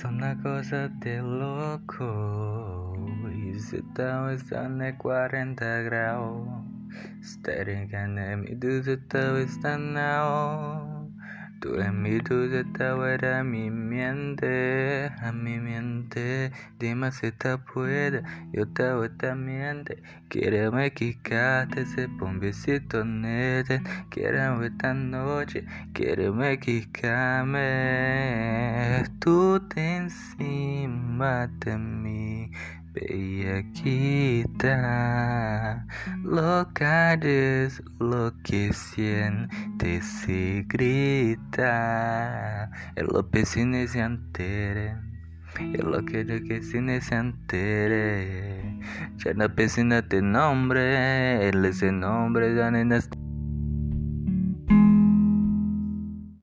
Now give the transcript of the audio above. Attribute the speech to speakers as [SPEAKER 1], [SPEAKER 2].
[SPEAKER 1] Es una cosa de loco. Y se están en 40 grados. Staring at me, do the están now. Tú en mi duda era mi mente, a mi mente, dime si te puede, yo te voy también, me quicate, se pon besito quiero esta noche, quiero me quicame, tú te encima de mí. Bellaquita, loca es lo que siente se grita. El pecine se entere, el lo que el que se entere. Ya la piscina te nombre, él ese nombre, ya en